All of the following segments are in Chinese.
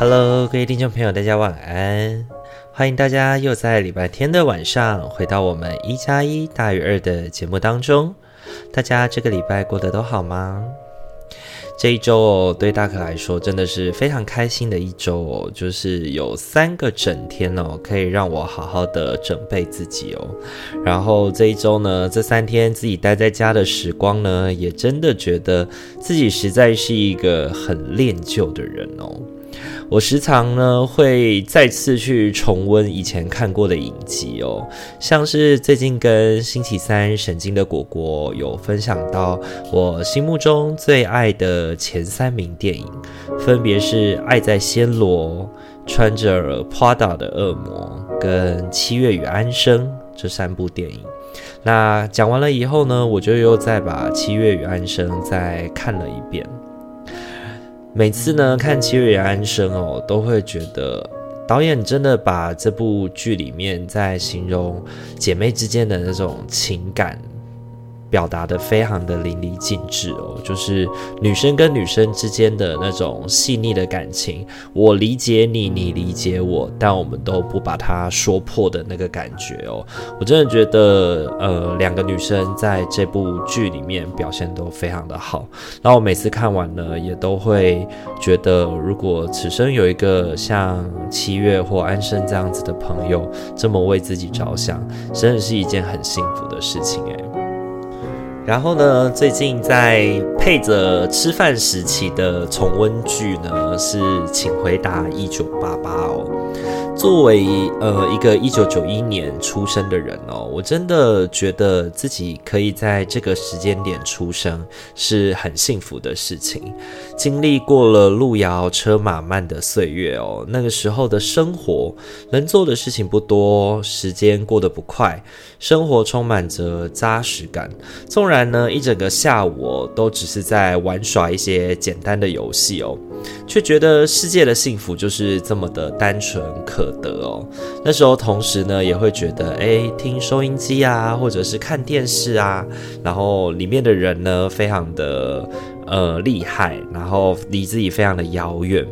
Hello，各位听众朋友，大家晚安！欢迎大家又在礼拜天的晚上回到我们一加一大于二的节目当中。大家这个礼拜过得都好吗？这一周哦，对大可来说真的是非常开心的一周哦，就是有三个整天哦，可以让我好好的准备自己哦。然后这一周呢，这三天自己待在家的时光呢，也真的觉得自己实在是一个很恋旧的人哦。我时常呢会再次去重温以前看过的影集哦，像是最近跟星期三神经的果果有分享到我心目中最爱的前三名电影，分别是《爱在暹罗》、穿着 Prada 的恶魔跟《七月与安生》这三部电影。那讲完了以后呢，我就又再把《七月与安生》再看了一遍。每次呢看《七月安生》哦，都会觉得导演真的把这部剧里面在形容姐妹之间的那种情感。表达得非常的淋漓尽致哦，就是女生跟女生之间的那种细腻的感情，我理解你，你理解我，但我们都不把它说破的那个感觉哦，我真的觉得，呃，两个女生在这部剧里面表现都非常的好，然后我每次看完呢，也都会觉得，如果此生有一个像七月或安生这样子的朋友，这么为自己着想，真的是一件很幸福的事情诶。然后呢，最近在配着吃饭时期的重温剧呢，是《请回答一九八八》哦。作为呃一个一九九一年出生的人哦，我真的觉得自己可以在这个时间点出生是很幸福的事情。经历过了路遥车马慢的岁月哦，那个时候的生活能做的事情不多，时间过得不快，生活充满着扎实感。纵然呢一整个下午，都只是在玩耍一些简单的游戏哦，却觉得世界的幸福就是这么的单纯可得哦，那时候同时呢也会觉得，哎，听收音机啊，或者是看电视啊，然后里面的人呢，非常的。呃，厉害，然后离自己非常的遥远。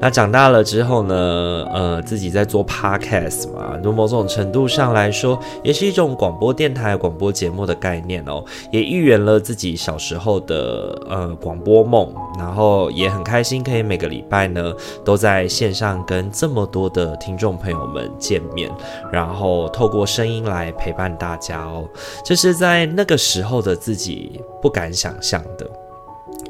那长大了之后呢，呃，自己在做 podcast 嘛，从某种程度上来说，也是一种广播电台、广播节目的概念哦，也预言了自己小时候的呃广播梦。然后也很开心，可以每个礼拜呢都在线上跟这么多的听众朋友们见面，然后透过声音来陪伴大家哦，这是在那个时候的自己不敢想象的。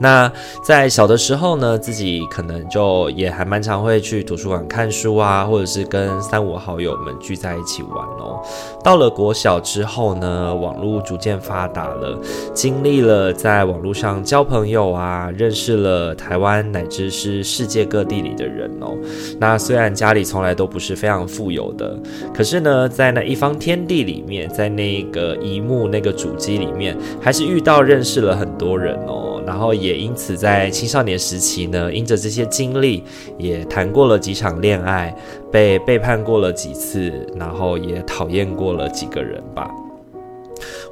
那在小的时候呢，自己可能就也还蛮常会去图书馆看书啊，或者是跟三五好友们聚在一起玩哦。到了国小之后呢，网络逐渐发达了，经历了在网络上交朋友啊，认识了台湾乃至是世界各地里的人哦。那虽然家里从来都不是非常富有的，可是呢，在那一方天地里面，在那个一幕那个主机里面，还是遇到认识了很多人哦。然后也因此在青少年时期呢，因着这些经历，也谈过了几场恋爱，被背叛过了几次，然后也讨厌过了几个人吧。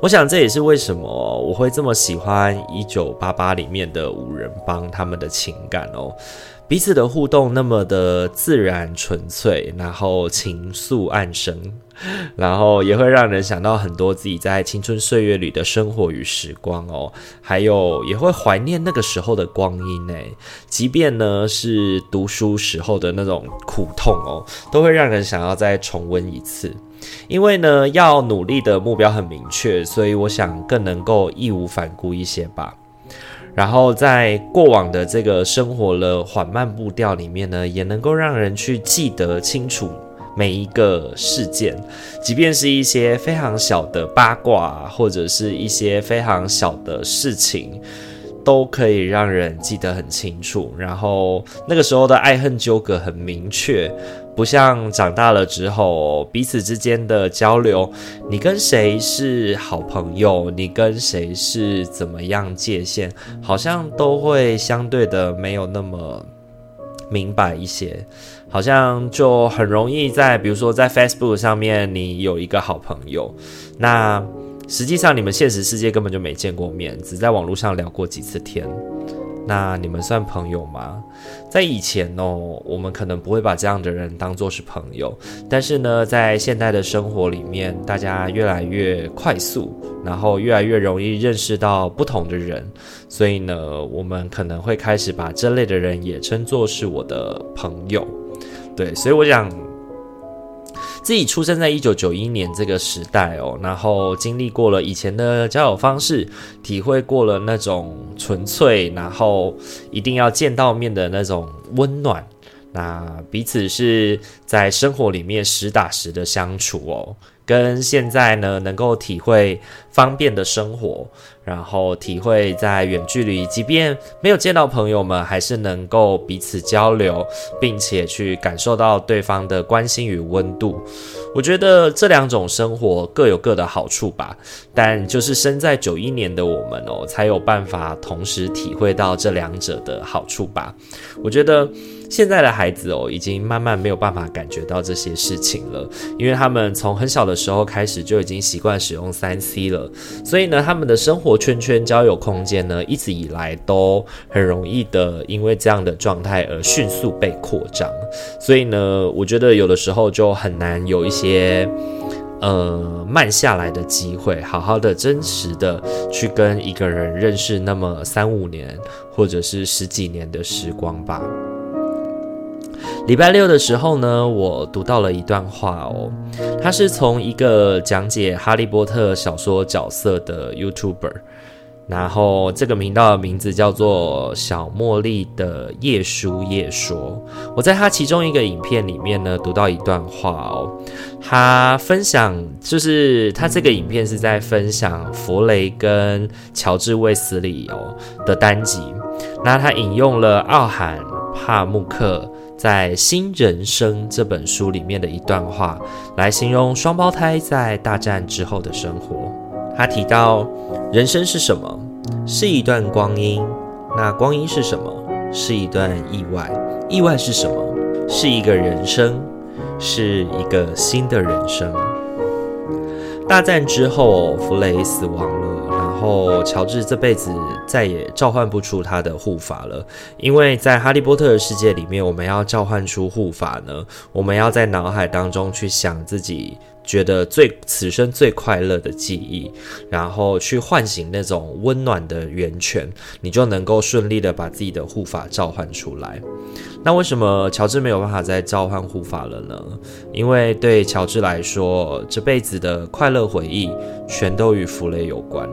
我想这也是为什么我会这么喜欢《一九八八》里面的五人帮他们的情感哦。彼此的互动那么的自然纯粹，然后情愫暗生，然后也会让人想到很多自己在青春岁月里的生活与时光哦，还有也会怀念那个时候的光阴诶，即便呢是读书时候的那种苦痛哦，都会让人想要再重温一次。因为呢要努力的目标很明确，所以我想更能够义无反顾一些吧。然后在过往的这个生活的缓慢步调里面呢，也能够让人去记得清楚每一个事件，即便是一些非常小的八卦，或者是一些非常小的事情，都可以让人记得很清楚。然后那个时候的爱恨纠葛很明确。不像长大了之后，彼此之间的交流，你跟谁是好朋友，你跟谁是怎么样界限，好像都会相对的没有那么明白一些，好像就很容易在，比如说在 Facebook 上面，你有一个好朋友，那实际上你们现实世界根本就没见过面，只在网络上聊过几次天。那你们算朋友吗？在以前哦，我们可能不会把这样的人当做是朋友，但是呢，在现代的生活里面，大家越来越快速，然后越来越容易认识到不同的人，所以呢，我们可能会开始把这类的人也称作是我的朋友。对，所以我想。自己出生在一九九一年这个时代哦，然后经历过了以前的交友方式，体会过了那种纯粹，然后一定要见到面的那种温暖，那彼此是在生活里面实打实的相处哦。跟现在呢，能够体会方便的生活，然后体会在远距离，即便没有见到朋友们，还是能够彼此交流，并且去感受到对方的关心与温度。我觉得这两种生活各有各的好处吧，但就是生在九一年的我们哦，才有办法同时体会到这两者的好处吧。我觉得。现在的孩子哦，已经慢慢没有办法感觉到这些事情了，因为他们从很小的时候开始就已经习惯使用三 C 了，所以呢，他们的生活圈圈、交友空间呢，一直以来都很容易的，因为这样的状态而迅速被扩张。所以呢，我觉得有的时候就很难有一些呃慢下来的机会，好好的、真实的去跟一个人认识那么三五年或者是十几年的时光吧。礼拜六的时候呢，我读到了一段话哦，他是从一个讲解哈利波特小说角色的 YouTuber，然后这个频道的名字叫做小茉莉的夜书夜说。我在他其中一个影片里面呢，读到一段话哦，他分享就是他这个影片是在分享弗雷跟乔治卫斯理哦的单集，那他引用了奥罕帕慕克。在《新人生》这本书里面的一段话，来形容双胞胎在大战之后的生活。他提到，人生是什么？是一段光阴。那光阴是什么？是一段意外。意外是什么？是一个人生，是一个新的人生。大战之后，弗雷死亡了。后，乔治这辈子再也召唤不出他的护法了，因为在哈利波特的世界里面，我们要召唤出护法呢，我们要在脑海当中去想自己觉得最此生最快乐的记忆，然后去唤醒那种温暖的源泉，你就能够顺利的把自己的护法召唤出来。那为什么乔治没有办法再召唤护法了呢？因为对乔治来说，这辈子的快乐回忆全都与弗雷有关。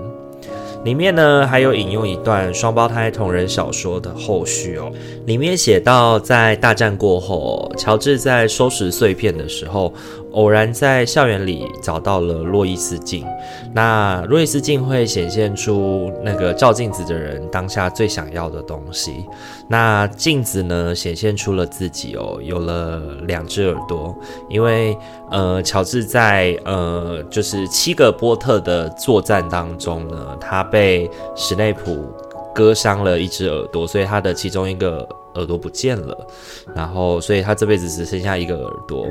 里面呢，还有引用一段双胞胎同人小说的后续哦。里面写到，在大战过后，乔治在收拾碎片的时候，偶然在校园里找到了洛伊斯镜。那洛伊斯镜会显现出那个照镜子的人当下最想要的东西。那镜子呢，显现出了自己哦，有了两只耳朵，因为呃，乔治在呃，就是七个波特的作战当中呢，他被史内普割伤了一只耳朵，所以他的其中一个耳朵不见了，然后，所以他这辈子只剩下一个耳朵。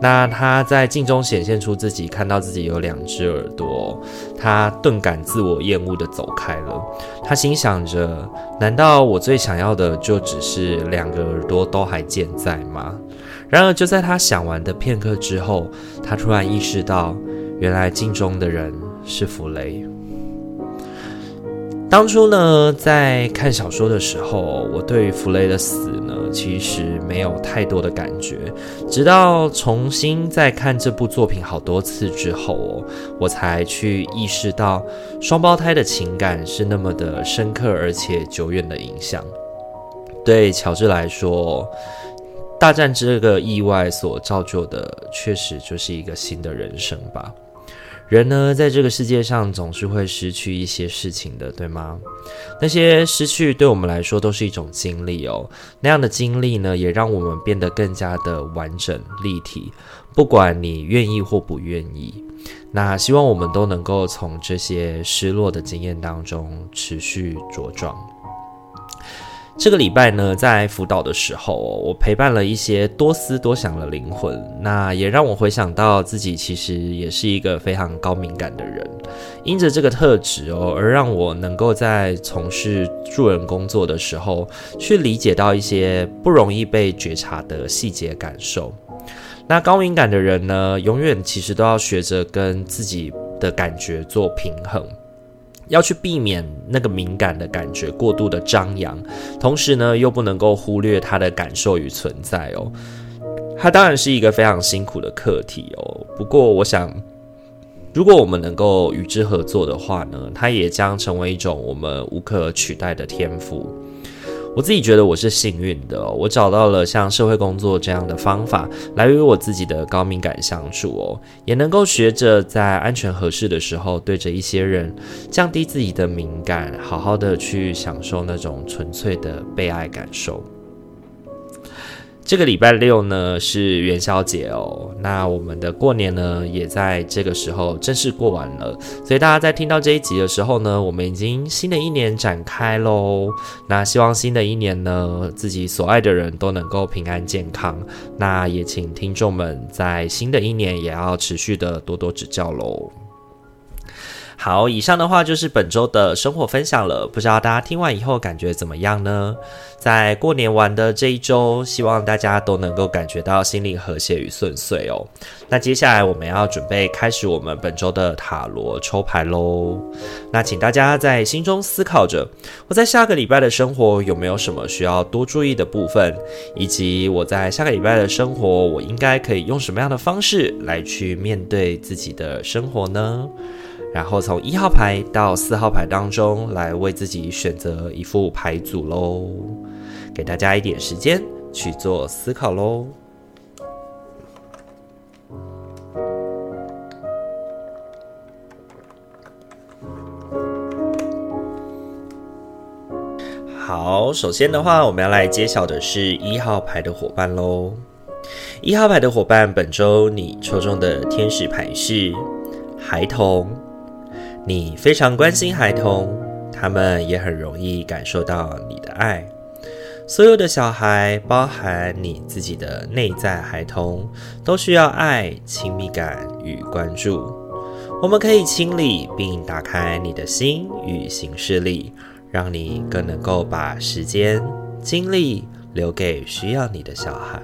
那他在镜中显现出自己，看到自己有两只耳朵，他顿感自我厌恶的走开了。他心想着：难道我最想要的就只是两个耳朵都还健在吗？然而，就在他想完的片刻之后，他突然意识到，原来镜中的人是弗雷。当初呢，在看小说的时候，我对于弗雷的死，其实没有太多的感觉。直到重新再看这部作品好多次之后哦，我才去意识到双胞胎的情感是那么的深刻而且久远的影响。对乔治来说，大战这个意外所造就的，确实就是一个新的人生吧。人呢，在这个世界上总是会失去一些事情的，对吗？那些失去对我们来说都是一种经历哦。那样的经历呢，也让我们变得更加的完整立体。不管你愿意或不愿意，那希望我们都能够从这些失落的经验当中持续茁壮。这个礼拜呢，在辅导的时候，我陪伴了一些多思多想的灵魂，那也让我回想到自己其实也是一个非常高敏感的人，因着这个特质哦，而让我能够在从事助人工作的时候，去理解到一些不容易被觉察的细节感受。那高敏感的人呢，永远其实都要学着跟自己的感觉做平衡。要去避免那个敏感的感觉过度的张扬，同时呢，又不能够忽略他的感受与存在哦。它当然是一个非常辛苦的课题哦。不过，我想，如果我们能够与之合作的话呢，它也将成为一种我们无可取代的天赋。我自己觉得我是幸运的，我找到了像社会工作这样的方法来与我自己的高敏感相处哦，也能够学着在安全合适的时候，对着一些人降低自己的敏感，好好的去享受那种纯粹的被爱感受。这个礼拜六呢是元宵节哦，那我们的过年呢也在这个时候正式过完了，所以大家在听到这一集的时候呢，我们已经新的一年展开喽。那希望新的一年呢，自己所爱的人都能够平安健康。那也请听众们在新的一年也要持续的多多指教喽。好，以上的话就是本周的生活分享了。不知道大家听完以后感觉怎么样呢？在过年完的这一周，希望大家都能够感觉到心灵和谐与顺遂哦。那接下来我们要准备开始我们本周的塔罗抽牌喽。那请大家在心中思考着，我在下个礼拜的生活有没有什么需要多注意的部分，以及我在下个礼拜的生活，我应该可以用什么样的方式来去面对自己的生活呢？然后从一号牌到四号牌当中来为自己选择一副牌组喽，给大家一点时间去做思考喽。好，首先的话，我们要来揭晓的是一号牌的伙伴喽。一号牌的伙伴，本周你抽中的天使牌是孩童。你非常关心孩童，他们也很容易感受到你的爱。所有的小孩，包含你自己的内在孩童，都需要爱、亲密感与关注。我们可以清理并打开你的心与行事力，让你更能够把时间、精力留给需要你的小孩。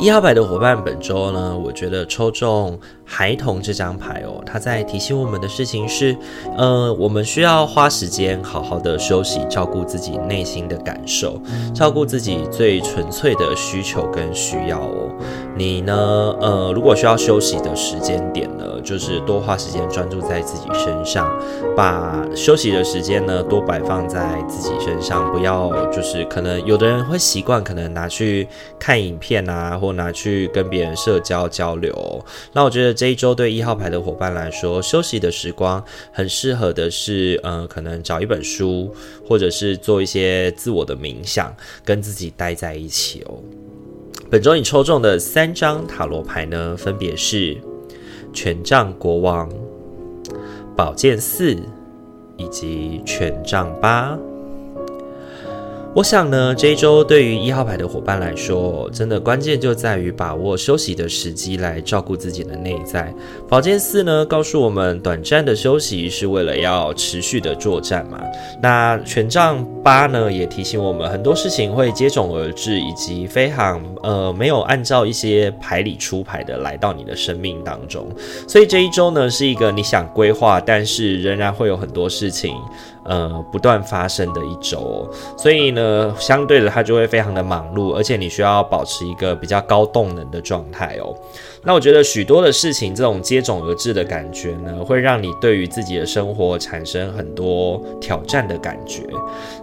一号牌的伙伴，本周呢，我觉得抽中孩童这张牌哦，他在提醒我们的事情是，呃，我们需要花时间好好的休息，照顾自己内心的感受，照顾自己最纯粹的需求跟需要哦。你呢，呃，如果需要休息的时间点呢，就是多花时间专注在自己身上，把休息的时间呢多摆放在自己身上，不要就是可能有的人会习惯可能拿去看影片啊，或拿去跟别人社交交流。那我觉得这一周对一号牌的伙伴来说，休息的时光很适合的是，呃，可能找一本书，或者是做一些自我的冥想，跟自己待在一起哦。本周你抽中的三张塔罗牌呢，分别是权杖国王、宝剑四以及权杖八。我想呢，这一周对于一号牌的伙伴来说，真的关键就在于把握休息的时机来照顾自己的内在。宝剑四呢，告诉我们短暂的休息是为了要持续的作战嘛。那权杖八呢，也提醒我们很多事情会接踵而至，以及非常呃没有按照一些牌理出牌的来到你的生命当中。所以这一周呢，是一个你想规划，但是仍然会有很多事情。呃，不断发生的一周，所以呢，相对的，它就会非常的忙碌，而且你需要保持一个比较高动能的状态哦。那我觉得许多的事情，这种接踵而至的感觉呢，会让你对于自己的生活产生很多挑战的感觉。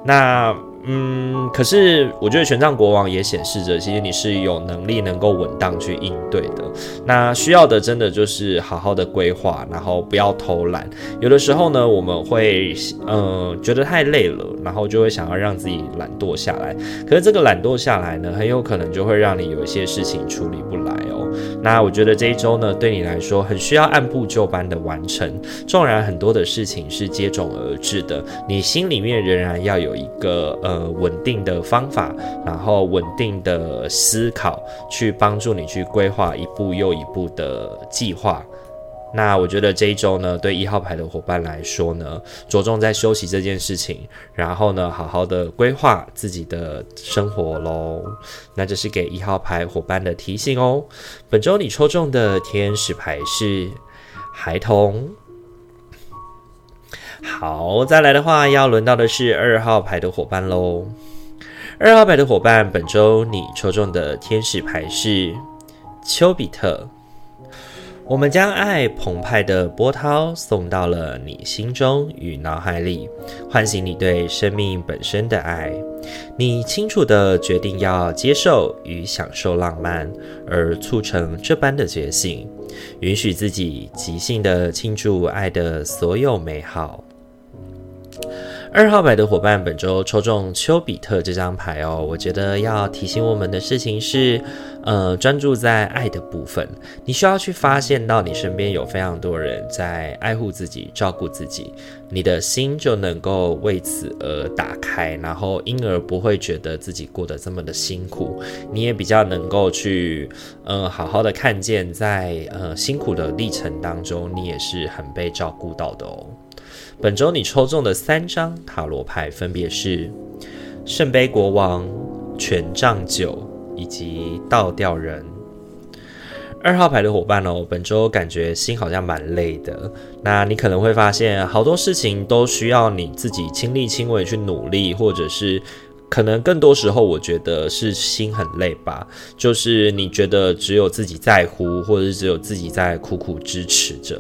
那。嗯，可是我觉得权杖国王也显示着，其实你是有能力能够稳当去应对的。那需要的真的就是好好的规划，然后不要偷懒。有的时候呢，我们会呃觉得太累了，然后就会想要让自己懒惰下来。可是这个懒惰下来呢，很有可能就会让你有一些事情处理不来哦。那我觉得这一周呢，对你来说很需要按部就班的完成。纵然很多的事情是接踵而至的，你心里面仍然要有一个呃。呃，稳定的方法，然后稳定的思考，去帮助你去规划一步又一步的计划。那我觉得这一周呢，对一号牌的伙伴来说呢，着重在休息这件事情，然后呢，好好的规划自己的生活喽。那这是给一号牌伙伴的提醒哦。本周你抽中的天使牌是孩童。好，再来的话，要轮到的是二号牌的伙伴喽。二号牌的伙伴，本周你抽中的天使牌是丘比特。我们将爱澎湃的波涛送到了你心中与脑海里，唤醒你对生命本身的爱。你清楚地决定要接受与享受浪漫，而促成这般的觉醒，允许自己即兴地庆祝爱的所有美好。二号牌的伙伴，本周抽中丘比特这张牌哦。我觉得要提醒我们的事情是，呃，专注在爱的部分。你需要去发现到你身边有非常多人在爱护自己、照顾自己，你的心就能够为此而打开，然后因而不会觉得自己过得这么的辛苦。你也比较能够去，呃，好好的看见在呃辛苦的历程当中，你也是很被照顾到的哦。本周你抽中的三张塔罗牌分别是圣杯国王、权杖九以及倒吊人。二号牌的伙伴哦，本周感觉心好像蛮累的。那你可能会发现，好多事情都需要你自己亲力亲为去努力，或者是可能更多时候，我觉得是心很累吧。就是你觉得只有自己在乎，或者是只有自己在苦苦支持着。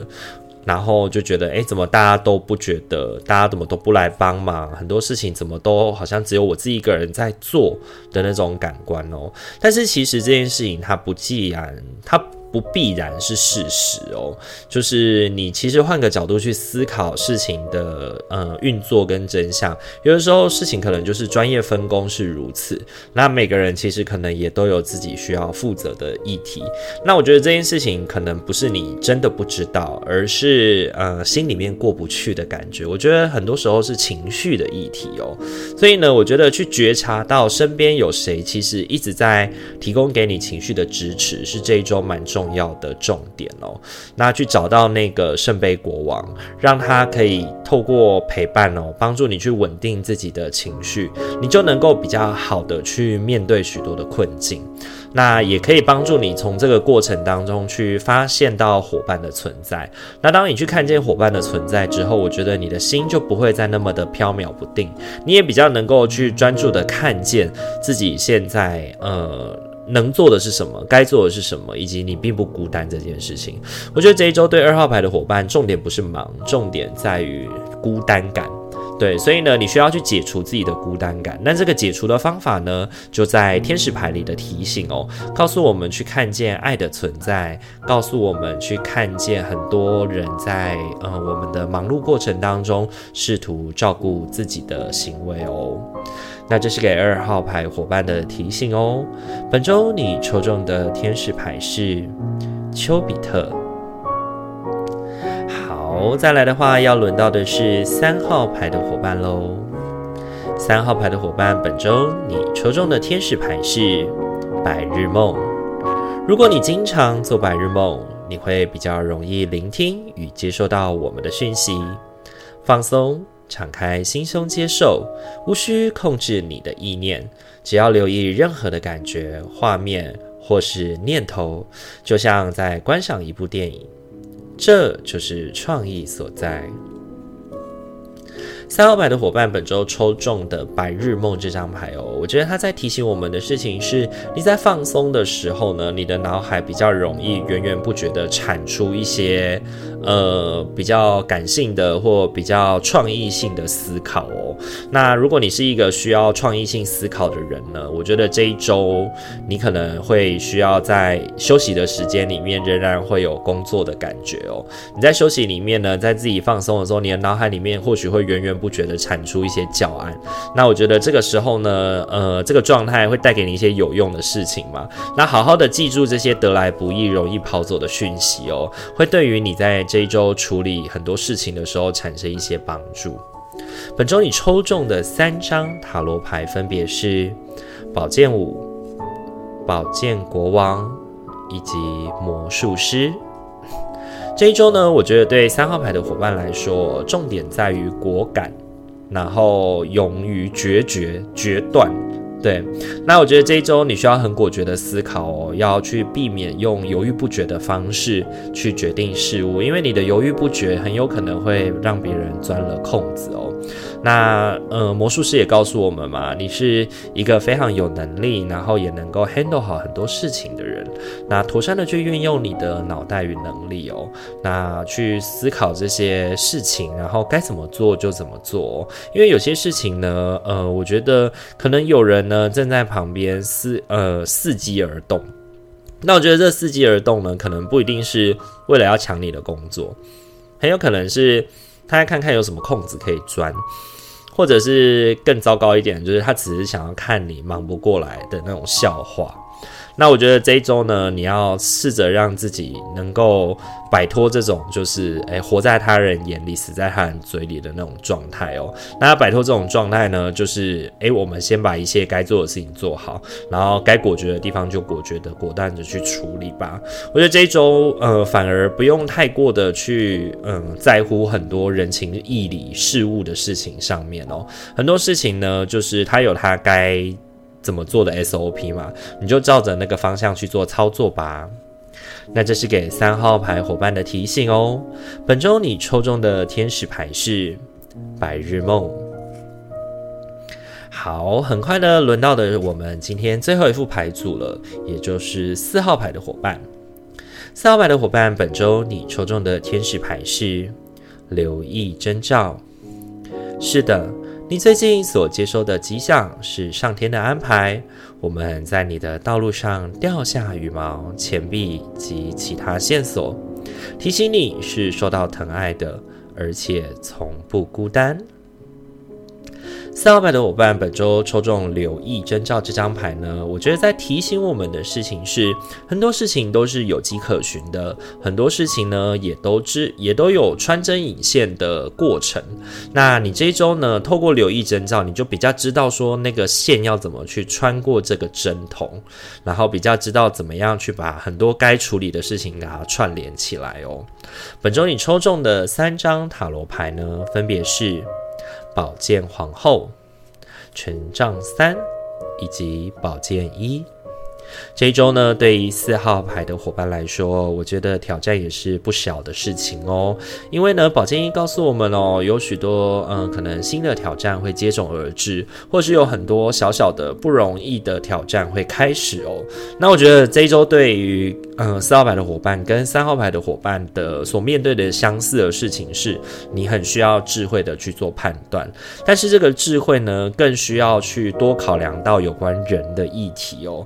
然后就觉得，哎，怎么大家都不觉得？大家怎么都不来帮忙？很多事情怎么都好像只有我自己一个人在做的那种感官哦。但是其实这件事情它不既然它。不必然是事实哦，就是你其实换个角度去思考事情的呃运作跟真相，有的时候事情可能就是专业分工是如此，那每个人其实可能也都有自己需要负责的议题。那我觉得这件事情可能不是你真的不知道，而是呃心里面过不去的感觉。我觉得很多时候是情绪的议题哦，所以呢，我觉得去觉察到身边有谁其实一直在提供给你情绪的支持，是这一周蛮重。重要的重点哦，那去找到那个圣杯国王，让他可以透过陪伴哦，帮助你去稳定自己的情绪，你就能够比较好的去面对许多的困境。那也可以帮助你从这个过程当中去发现到伙伴的存在。那当你去看见伙伴的存在之后，我觉得你的心就不会再那么的飘渺不定，你也比较能够去专注的看见自己现在呃。能做的是什么？该做的是什么？以及你并不孤单这件事情，我觉得这一周对二号牌的伙伴，重点不是忙，重点在于孤单感。对，所以呢，你需要去解除自己的孤单感。那这个解除的方法呢，就在天使牌里的提醒哦，告诉我们去看见爱的存在，告诉我们去看见很多人在呃我们的忙碌过程当中，试图照顾自己的行为哦。那这是给二号牌伙伴的提醒哦。本周你抽中的天使牌是丘比特。好，再来的话，要轮到的是三号牌的伙伴喽。三号牌的伙伴，本周你抽中的天使牌是白日梦。如果你经常做白日梦，你会比较容易聆听与接收到我们的讯息。放松，敞开心胸接受，无需控制你的意念，只要留意任何的感觉、画面或是念头，就像在观赏一部电影。这就是创意所在。三号牌的伙伴，本周抽中的白日梦这张牌哦，我觉得他在提醒我们的事情是：你在放松的时候呢，你的脑海比较容易源源不绝地产出一些呃比较感性的或比较创意性的思考哦。那如果你是一个需要创意性思考的人呢，我觉得这一周你可能会需要在休息的时间里面仍然会有工作的感觉哦。你在休息里面呢，在自己放松的时候，你的脑海里面或许会源源不绝的产出一些教案，那我觉得这个时候呢，呃，这个状态会带给你一些有用的事情嘛。那好好的记住这些得来不易、容易跑走的讯息哦，会对于你在这一周处理很多事情的时候产生一些帮助。本周你抽中的三张塔罗牌分别是宝剑五、宝剑国王以及魔术师。这一周呢，我觉得对三号牌的伙伴来说，重点在于果敢，然后勇于决绝、决断。对，那我觉得这一周你需要很果决的思考哦，要去避免用犹豫不决的方式去决定事物，因为你的犹豫不决很有可能会让别人钻了空子哦。那呃，魔术师也告诉我们嘛，你是一个非常有能力，然后也能够 handle 好很多事情的人。那妥善的去运用你的脑袋与能力哦，那去思考这些事情，然后该怎么做就怎么做哦。因为有些事情呢，呃，我觉得可能有人呢正在旁边伺呃伺机而动。那我觉得这伺机而动呢，可能不一定是为了要抢你的工作，很有可能是他在看看有什么空子可以钻。或者是更糟糕一点，就是他只是想要看你忙不过来的那种笑话。那我觉得这一周呢，你要试着让自己能够摆脱这种就是诶、活在他人眼里，死在他人嘴里的那种状态哦。那摆脱这种状态呢，就是诶、我们先把一切该做的事情做好，然后该果决的地方就果决的、果断的去处理吧。我觉得这一周呃，反而不用太过的去嗯在乎很多人情义理、事物的事情上面哦。很多事情呢，就是他有他该。怎么做的 SOP 嘛，你就照着那个方向去做操作吧。那这是给三号牌伙伴的提醒哦。本周你抽中的天使牌是白日梦。好，很快的轮到的我们今天最后一副牌组了，也就是四号牌的伙伴。四号牌的伙伴，本周你抽中的天使牌是留意征兆。是的。你最近所接收的吉祥是上天的安排，我们在你的道路上掉下羽毛、钱币及其他线索，提醒你是受到疼爱的，而且从不孤单。四号牌的伙伴，本周抽中留意征兆这张牌呢，我觉得在提醒我们的事情是，很多事情都是有迹可循的，很多事情呢也都知也都有穿针引线的过程。那你这一周呢，透过留意征兆，你就比较知道说那个线要怎么去穿过这个针筒，然后比较知道怎么样去把很多该处理的事情给它串联起来哦。本周你抽中的三张塔罗牌呢，分别是。宝剑皇后、权杖三以及宝剑一。这一周呢，对于四号牌的伙伴来说，我觉得挑战也是不小的事情哦。因为呢，宝剑一告诉我们哦，有许多嗯，可能新的挑战会接踵而至，或是有很多小小的不容易的挑战会开始哦。那我觉得这一周对于嗯四号牌的伙伴跟三号牌的伙伴的所面对的相似的事情是，你很需要智慧的去做判断，但是这个智慧呢，更需要去多考量到有关人的议题哦。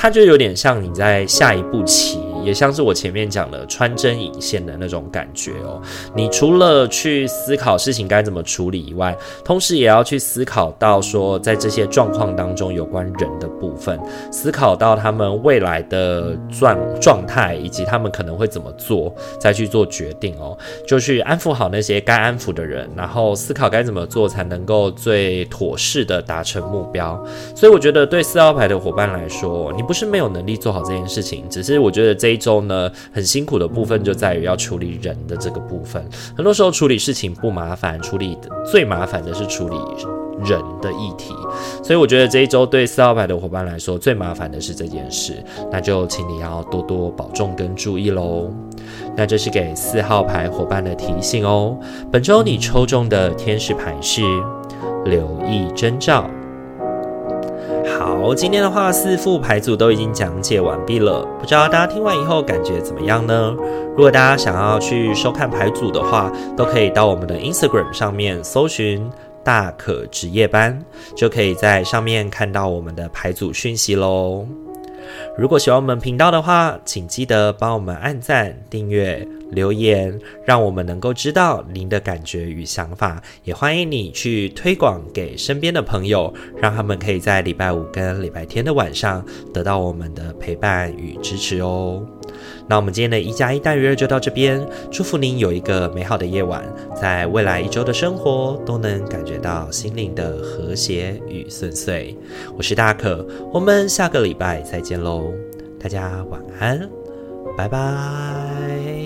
它就有点像你在下一步棋也像是我前面讲的穿针引线的那种感觉哦。你除了去思考事情该怎么处理以外，同时也要去思考到说，在这些状况当中有关人的部分，思考到他们未来的状状态以及他们可能会怎么做，再去做决定哦。就去安抚好那些该安抚的人，然后思考该怎么做才能够最妥适的达成目标。所以我觉得对四号牌的伙伴来说，你不是没有能力做好这件事情，只是我觉得这一周呢，很辛苦的部分就在于要处理人的这个部分。很多时候处理事情不麻烦，处理的最麻烦的是处理人的议题。所以我觉得这一周对四号牌的伙伴来说，最麻烦的是这件事，那就请你要多多保重跟注意喽。那这是给四号牌伙伴的提醒哦。本周你抽中的天使牌是留意征兆。好，今天的话四副牌组都已经讲解完毕了，不知道大家听完以后感觉怎么样呢？如果大家想要去收看牌组的话，都可以到我们的 Instagram 上面搜寻大可值夜班，就可以在上面看到我们的牌组讯息喽。如果喜欢我们频道的话，请记得帮我们按赞、订阅、留言，让我们能够知道您的感觉与想法。也欢迎你去推广给身边的朋友，让他们可以在礼拜五跟礼拜天的晚上得到我们的陪伴与支持哦。那我们今天的一加一大于二就到这边，祝福您有一个美好的夜晚，在未来一周的生活都能感觉到心灵的和谐与顺遂。我是大可，我们下个礼拜再见喽，大家晚安，拜拜。